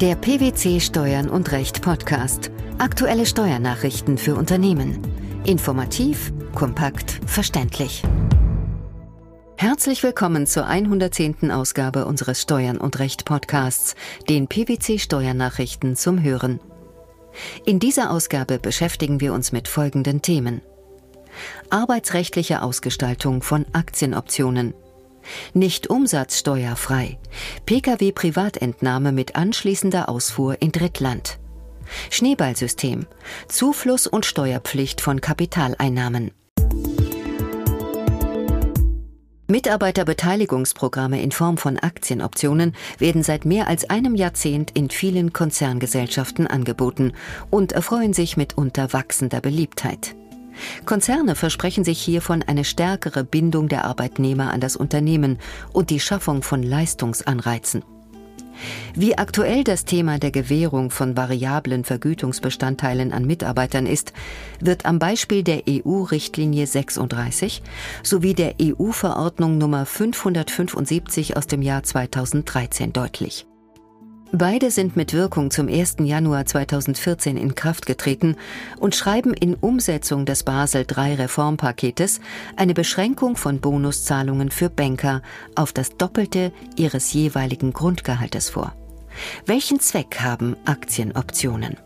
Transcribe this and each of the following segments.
Der PwC Steuern und Recht Podcast. Aktuelle Steuernachrichten für Unternehmen. Informativ, kompakt, verständlich. Herzlich willkommen zur 110. Ausgabe unseres Steuern und Recht Podcasts, den PwC Steuernachrichten zum Hören. In dieser Ausgabe beschäftigen wir uns mit folgenden Themen. Arbeitsrechtliche Ausgestaltung von Aktienoptionen – nicht umsatzsteuerfrei. Pkw-Privatentnahme mit anschließender Ausfuhr in Drittland. Schneeballsystem. Zufluss und Steuerpflicht von Kapitaleinnahmen. Mitarbeiterbeteiligungsprogramme in Form von Aktienoptionen werden seit mehr als einem Jahrzehnt in vielen Konzerngesellschaften angeboten und erfreuen sich mitunter wachsender Beliebtheit. Konzerne versprechen sich hiervon eine stärkere Bindung der Arbeitnehmer an das Unternehmen und die Schaffung von Leistungsanreizen. Wie aktuell das Thema der Gewährung von variablen Vergütungsbestandteilen an Mitarbeitern ist, wird am Beispiel der EU-Richtlinie 36 sowie der EU-Verordnung Nummer 575 aus dem Jahr 2013 deutlich. Beide sind mit Wirkung zum 1. Januar 2014 in Kraft getreten und schreiben in Umsetzung des Basel III Reformpaketes eine Beschränkung von Bonuszahlungen für Banker auf das Doppelte ihres jeweiligen Grundgehaltes vor. Welchen Zweck haben Aktienoptionen?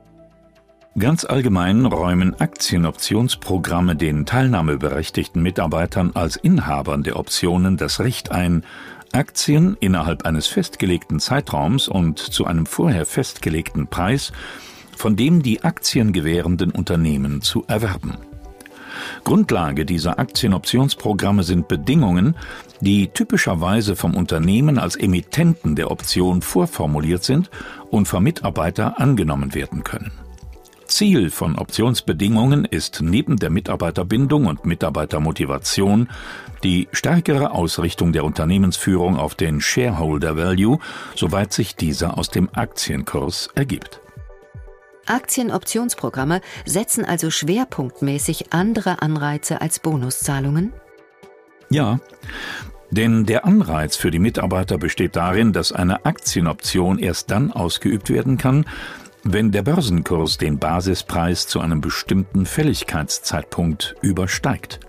Ganz allgemein räumen Aktienoptionsprogramme den teilnahmeberechtigten Mitarbeitern als Inhabern der Optionen das Recht ein, Aktien innerhalb eines festgelegten Zeitraums und zu einem vorher festgelegten Preis von dem die Aktien gewährenden Unternehmen zu erwerben. Grundlage dieser Aktienoptionsprogramme sind Bedingungen, die typischerweise vom Unternehmen als Emittenten der Option vorformuliert sind und vom Mitarbeiter angenommen werden können. Ziel von Optionsbedingungen ist neben der Mitarbeiterbindung und Mitarbeitermotivation die stärkere Ausrichtung der Unternehmensführung auf den Shareholder Value, soweit sich dieser aus dem Aktienkurs ergibt. Aktienoptionsprogramme setzen also schwerpunktmäßig andere Anreize als Bonuszahlungen? Ja, denn der Anreiz für die Mitarbeiter besteht darin, dass eine Aktienoption erst dann ausgeübt werden kann, wenn der Börsenkurs den Basispreis zu einem bestimmten Fälligkeitszeitpunkt übersteigt.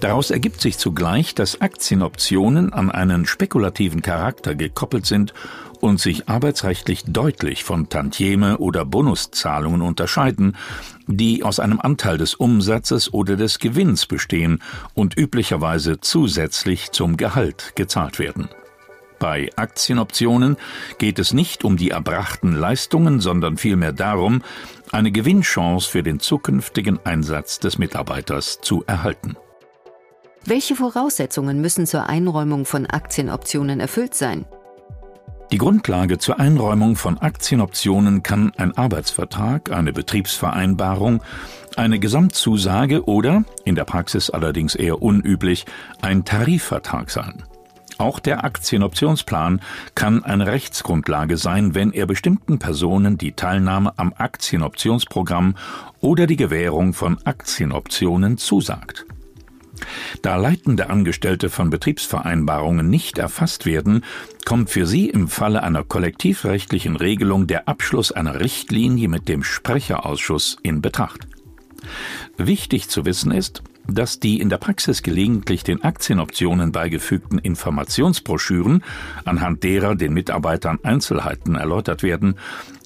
Daraus ergibt sich zugleich, dass Aktienoptionen an einen spekulativen Charakter gekoppelt sind und sich arbeitsrechtlich deutlich von Tantieme oder Bonuszahlungen unterscheiden, die aus einem Anteil des Umsatzes oder des Gewinns bestehen und üblicherweise zusätzlich zum Gehalt gezahlt werden. Bei Aktienoptionen geht es nicht um die erbrachten Leistungen, sondern vielmehr darum, eine Gewinnchance für den zukünftigen Einsatz des Mitarbeiters zu erhalten. Welche Voraussetzungen müssen zur Einräumung von Aktienoptionen erfüllt sein? Die Grundlage zur Einräumung von Aktienoptionen kann ein Arbeitsvertrag, eine Betriebsvereinbarung, eine Gesamtzusage oder, in der Praxis allerdings eher unüblich, ein Tarifvertrag sein. Auch der Aktienoptionsplan kann eine Rechtsgrundlage sein, wenn er bestimmten Personen die Teilnahme am Aktienoptionsprogramm oder die Gewährung von Aktienoptionen zusagt. Da leitende Angestellte von Betriebsvereinbarungen nicht erfasst werden, kommt für sie im Falle einer kollektivrechtlichen Regelung der Abschluss einer Richtlinie mit dem Sprecherausschuss in Betracht. Wichtig zu wissen ist, dass die in der Praxis gelegentlich den Aktienoptionen beigefügten Informationsbroschüren, anhand derer den Mitarbeitern Einzelheiten erläutert werden,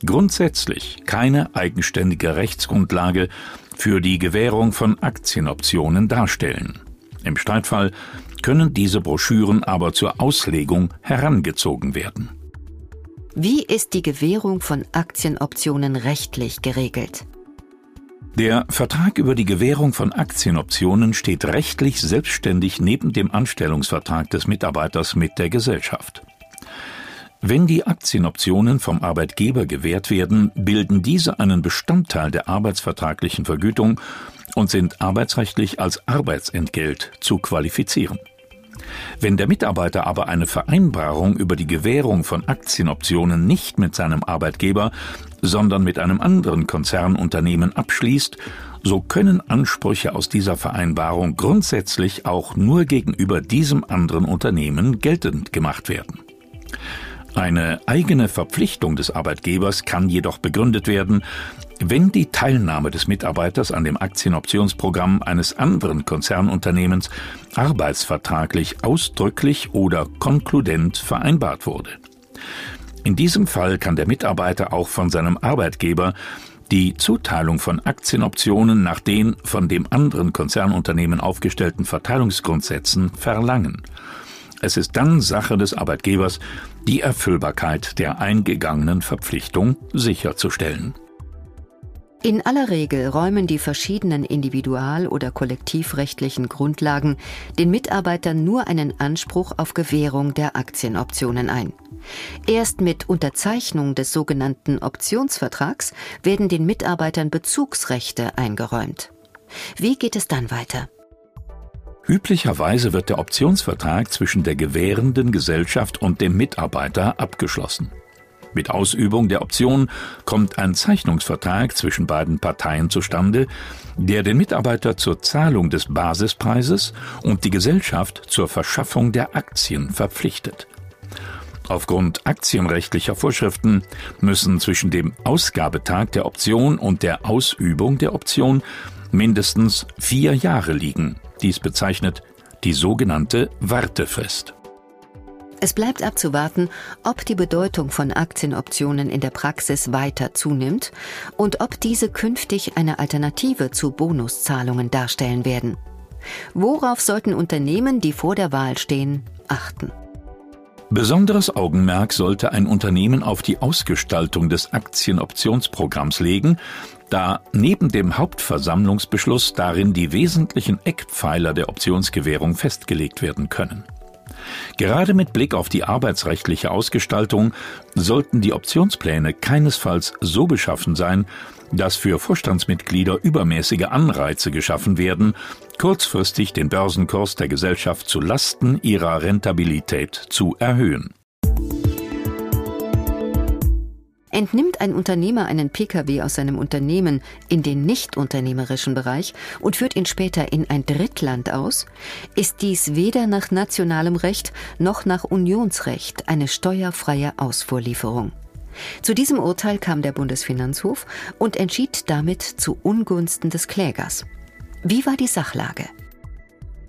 grundsätzlich keine eigenständige Rechtsgrundlage für die Gewährung von Aktienoptionen darstellen. Im Streitfall können diese Broschüren aber zur Auslegung herangezogen werden. Wie ist die Gewährung von Aktienoptionen rechtlich geregelt? Der Vertrag über die Gewährung von Aktienoptionen steht rechtlich selbstständig neben dem Anstellungsvertrag des Mitarbeiters mit der Gesellschaft. Wenn die Aktienoptionen vom Arbeitgeber gewährt werden, bilden diese einen Bestandteil der arbeitsvertraglichen Vergütung und sind arbeitsrechtlich als Arbeitsentgelt zu qualifizieren. Wenn der Mitarbeiter aber eine Vereinbarung über die Gewährung von Aktienoptionen nicht mit seinem Arbeitgeber, sondern mit einem anderen Konzernunternehmen abschließt, so können Ansprüche aus dieser Vereinbarung grundsätzlich auch nur gegenüber diesem anderen Unternehmen geltend gemacht werden. Eine eigene Verpflichtung des Arbeitgebers kann jedoch begründet werden, wenn die Teilnahme des Mitarbeiters an dem Aktienoptionsprogramm eines anderen Konzernunternehmens arbeitsvertraglich ausdrücklich oder konkludent vereinbart wurde. In diesem Fall kann der Mitarbeiter auch von seinem Arbeitgeber die Zuteilung von Aktienoptionen nach den von dem anderen Konzernunternehmen aufgestellten Verteilungsgrundsätzen verlangen. Es ist dann Sache des Arbeitgebers, die Erfüllbarkeit der eingegangenen Verpflichtung sicherzustellen. In aller Regel räumen die verschiedenen individual- oder kollektivrechtlichen Grundlagen den Mitarbeitern nur einen Anspruch auf Gewährung der Aktienoptionen ein. Erst mit Unterzeichnung des sogenannten Optionsvertrags werden den Mitarbeitern Bezugsrechte eingeräumt. Wie geht es dann weiter? Üblicherweise wird der Optionsvertrag zwischen der gewährenden Gesellschaft und dem Mitarbeiter abgeschlossen. Mit Ausübung der Option kommt ein Zeichnungsvertrag zwischen beiden Parteien zustande, der den Mitarbeiter zur Zahlung des Basispreises und die Gesellschaft zur Verschaffung der Aktien verpflichtet. Aufgrund aktienrechtlicher Vorschriften müssen zwischen dem Ausgabetag der Option und der Ausübung der Option mindestens vier Jahre liegen. Dies bezeichnet die sogenannte Wartefrist. Es bleibt abzuwarten, ob die Bedeutung von Aktienoptionen in der Praxis weiter zunimmt und ob diese künftig eine Alternative zu Bonuszahlungen darstellen werden. Worauf sollten Unternehmen, die vor der Wahl stehen, achten? Besonderes Augenmerk sollte ein Unternehmen auf die Ausgestaltung des Aktienoptionsprogramms legen, da neben dem Hauptversammlungsbeschluss darin die wesentlichen Eckpfeiler der Optionsgewährung festgelegt werden können. Gerade mit Blick auf die arbeitsrechtliche Ausgestaltung sollten die Optionspläne keinesfalls so beschaffen sein, dass für Vorstandsmitglieder übermäßige Anreize geschaffen werden, kurzfristig den Börsenkurs der Gesellschaft zu Lasten ihrer Rentabilität zu erhöhen. Entnimmt ein Unternehmer einen Pkw aus seinem Unternehmen in den nichtunternehmerischen Bereich und führt ihn später in ein Drittland aus, ist dies weder nach nationalem Recht noch nach Unionsrecht eine steuerfreie Ausfuhrlieferung. Zu diesem Urteil kam der Bundesfinanzhof und entschied damit zu Ungunsten des Klägers. Wie war die Sachlage?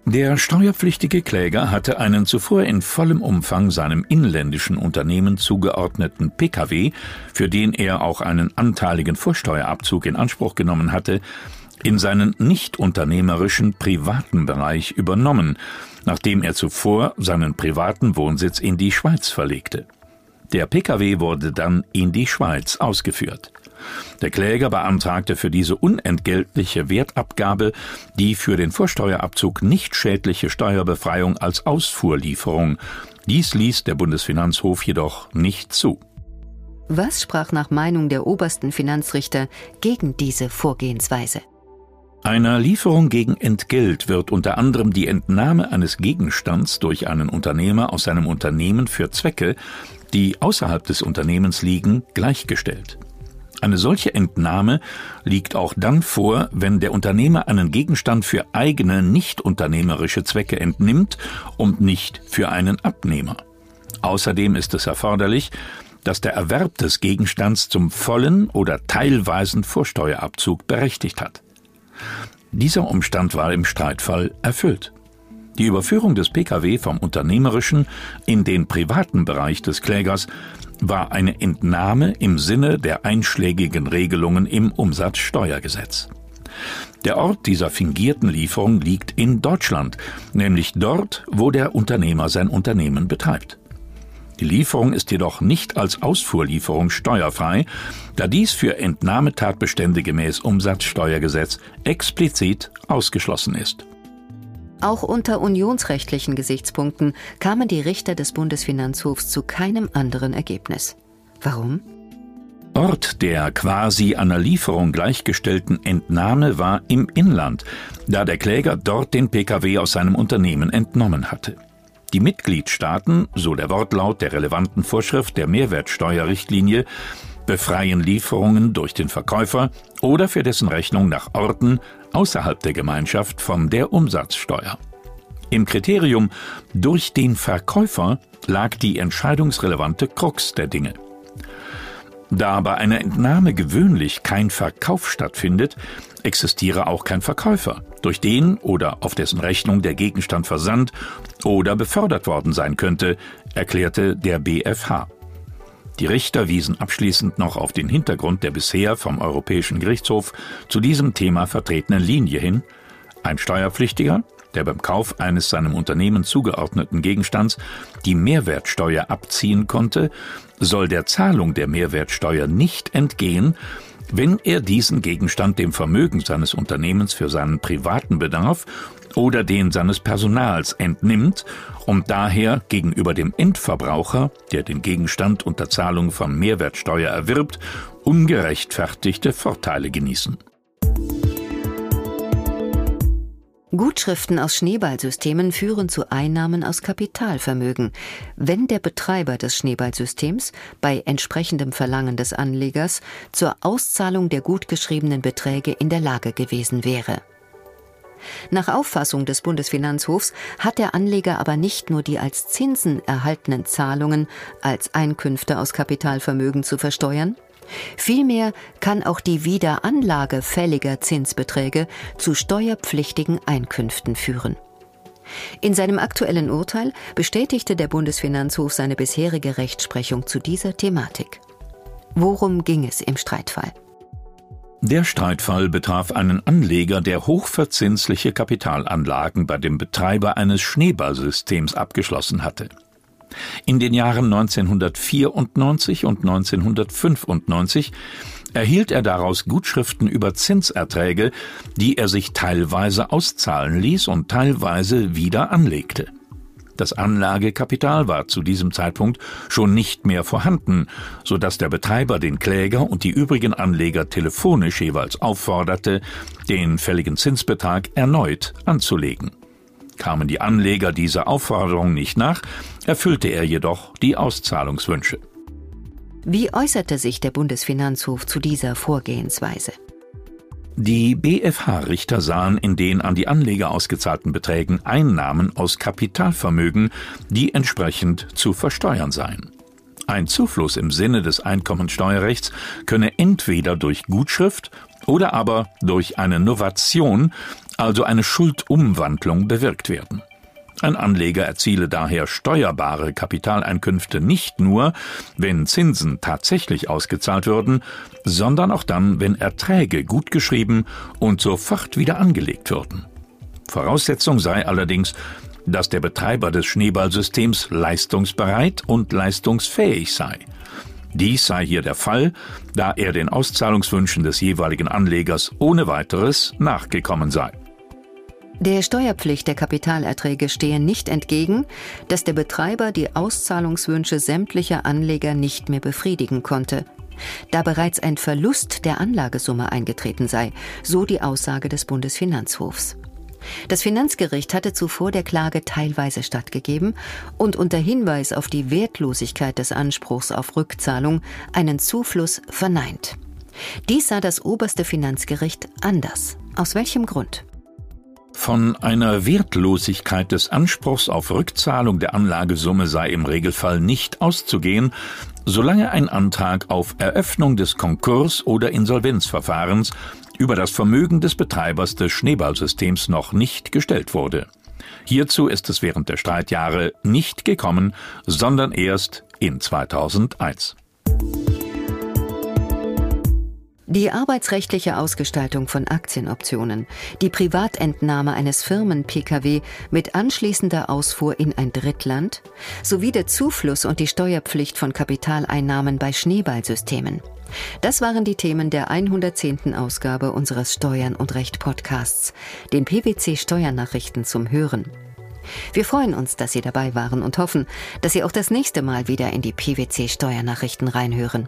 Der steuerpflichtige Kläger hatte einen zuvor in vollem Umfang seinem inländischen Unternehmen zugeordneten Pkw, für den er auch einen anteiligen Vorsteuerabzug in Anspruch genommen hatte, in seinen nicht unternehmerischen privaten Bereich übernommen, nachdem er zuvor seinen privaten Wohnsitz in die Schweiz verlegte. Der Pkw wurde dann in die Schweiz ausgeführt. Der Kläger beantragte für diese unentgeltliche Wertabgabe die für den Vorsteuerabzug nicht schädliche Steuerbefreiung als Ausfuhrlieferung. Dies ließ der Bundesfinanzhof jedoch nicht zu. Was sprach nach Meinung der obersten Finanzrichter gegen diese Vorgehensweise? Einer Lieferung gegen Entgelt wird unter anderem die Entnahme eines Gegenstands durch einen Unternehmer aus seinem Unternehmen für Zwecke, die außerhalb des Unternehmens liegen, gleichgestellt. Eine solche Entnahme liegt auch dann vor, wenn der Unternehmer einen Gegenstand für eigene nicht unternehmerische Zwecke entnimmt und nicht für einen Abnehmer. Außerdem ist es erforderlich, dass der Erwerb des Gegenstands zum vollen oder teilweisen Vorsteuerabzug berechtigt hat. Dieser Umstand war im Streitfall erfüllt. Die Überführung des Pkw vom unternehmerischen in den privaten Bereich des Klägers war eine Entnahme im Sinne der einschlägigen Regelungen im Umsatzsteuergesetz. Der Ort dieser fingierten Lieferung liegt in Deutschland, nämlich dort, wo der Unternehmer sein Unternehmen betreibt. Die Lieferung ist jedoch nicht als Ausfuhrlieferung steuerfrei, da dies für Entnahmetatbestände gemäß Umsatzsteuergesetz explizit ausgeschlossen ist. Auch unter unionsrechtlichen Gesichtspunkten kamen die Richter des Bundesfinanzhofs zu keinem anderen Ergebnis. Warum? Ort der quasi einer Lieferung gleichgestellten Entnahme war im Inland, da der Kläger dort den Pkw aus seinem Unternehmen entnommen hatte. Die Mitgliedstaaten, so der Wortlaut der relevanten Vorschrift der Mehrwertsteuerrichtlinie, befreien Lieferungen durch den Verkäufer oder für dessen Rechnung nach Orten außerhalb der Gemeinschaft von der Umsatzsteuer. Im Kriterium durch den Verkäufer lag die entscheidungsrelevante Krux der Dinge. Da bei einer Entnahme gewöhnlich kein Verkauf stattfindet, existiere auch kein Verkäufer, durch den oder auf dessen Rechnung der Gegenstand versandt oder befördert worden sein könnte, erklärte der BfH. Die Richter wiesen abschließend noch auf den Hintergrund der bisher vom Europäischen Gerichtshof zu diesem Thema vertretenen Linie hin. Ein Steuerpflichtiger, der beim Kauf eines seinem Unternehmen zugeordneten Gegenstands die Mehrwertsteuer abziehen konnte, soll der Zahlung der Mehrwertsteuer nicht entgehen, wenn er diesen Gegenstand dem Vermögen seines Unternehmens für seinen privaten Bedarf oder den seines Personals entnimmt und daher gegenüber dem Endverbraucher, der den Gegenstand unter Zahlung von Mehrwertsteuer erwirbt, ungerechtfertigte Vorteile genießen. Gutschriften aus Schneeballsystemen führen zu Einnahmen aus Kapitalvermögen, wenn der Betreiber des Schneeballsystems bei entsprechendem Verlangen des Anlegers zur Auszahlung der gutgeschriebenen Beträge in der Lage gewesen wäre. Nach Auffassung des Bundesfinanzhofs hat der Anleger aber nicht nur die als Zinsen erhaltenen Zahlungen als Einkünfte aus Kapitalvermögen zu versteuern, Vielmehr kann auch die Wiederanlage fälliger Zinsbeträge zu steuerpflichtigen Einkünften führen. In seinem aktuellen Urteil bestätigte der Bundesfinanzhof seine bisherige Rechtsprechung zu dieser Thematik. Worum ging es im Streitfall? Der Streitfall betraf einen Anleger, der hochverzinsliche Kapitalanlagen bei dem Betreiber eines Schneeballsystems abgeschlossen hatte. In den Jahren 1994 und 1995 erhielt er daraus Gutschriften über Zinserträge, die er sich teilweise auszahlen ließ und teilweise wieder anlegte. Das Anlagekapital war zu diesem Zeitpunkt schon nicht mehr vorhanden, so dass der Betreiber den Kläger und die übrigen Anleger telefonisch jeweils aufforderte, den fälligen Zinsbetrag erneut anzulegen. Kamen die Anleger dieser Aufforderung nicht nach, erfüllte er jedoch die Auszahlungswünsche. Wie äußerte sich der Bundesfinanzhof zu dieser Vorgehensweise? Die BfH-Richter sahen in den an die Anleger ausgezahlten Beträgen Einnahmen aus Kapitalvermögen, die entsprechend zu versteuern seien. Ein Zufluss im Sinne des Einkommensteuerrechts könne entweder durch Gutschrift oder aber durch eine Novation also eine Schuldumwandlung, bewirkt werden. Ein Anleger erziele daher steuerbare Kapitaleinkünfte nicht nur, wenn Zinsen tatsächlich ausgezahlt würden, sondern auch dann, wenn Erträge gutgeschrieben und sofort wieder angelegt würden. Voraussetzung sei allerdings, dass der Betreiber des Schneeballsystems leistungsbereit und leistungsfähig sei. Dies sei hier der Fall, da er den Auszahlungswünschen des jeweiligen Anlegers ohne weiteres nachgekommen sei. Der Steuerpflicht der Kapitalerträge stehe nicht entgegen, dass der Betreiber die Auszahlungswünsche sämtlicher Anleger nicht mehr befriedigen konnte, da bereits ein Verlust der Anlagesumme eingetreten sei, so die Aussage des Bundesfinanzhofs. Das Finanzgericht hatte zuvor der Klage teilweise stattgegeben und unter Hinweis auf die Wertlosigkeit des Anspruchs auf Rückzahlung einen Zufluss verneint. Dies sah das oberste Finanzgericht anders. Aus welchem Grund? Von einer Wertlosigkeit des Anspruchs auf Rückzahlung der Anlagesumme sei im Regelfall nicht auszugehen, solange ein Antrag auf Eröffnung des Konkurs- oder Insolvenzverfahrens über das Vermögen des Betreibers des Schneeballsystems noch nicht gestellt wurde. Hierzu ist es während der Streitjahre nicht gekommen, sondern erst in 2001. Die arbeitsrechtliche Ausgestaltung von Aktienoptionen, die Privatentnahme eines Firmen-Pkw mit anschließender Ausfuhr in ein Drittland sowie der Zufluss und die Steuerpflicht von Kapitaleinnahmen bei Schneeballsystemen. Das waren die Themen der 110. Ausgabe unseres Steuern und Recht Podcasts, den PwC Steuernachrichten zum Hören. Wir freuen uns, dass Sie dabei waren und hoffen, dass Sie auch das nächste Mal wieder in die PwC Steuernachrichten reinhören.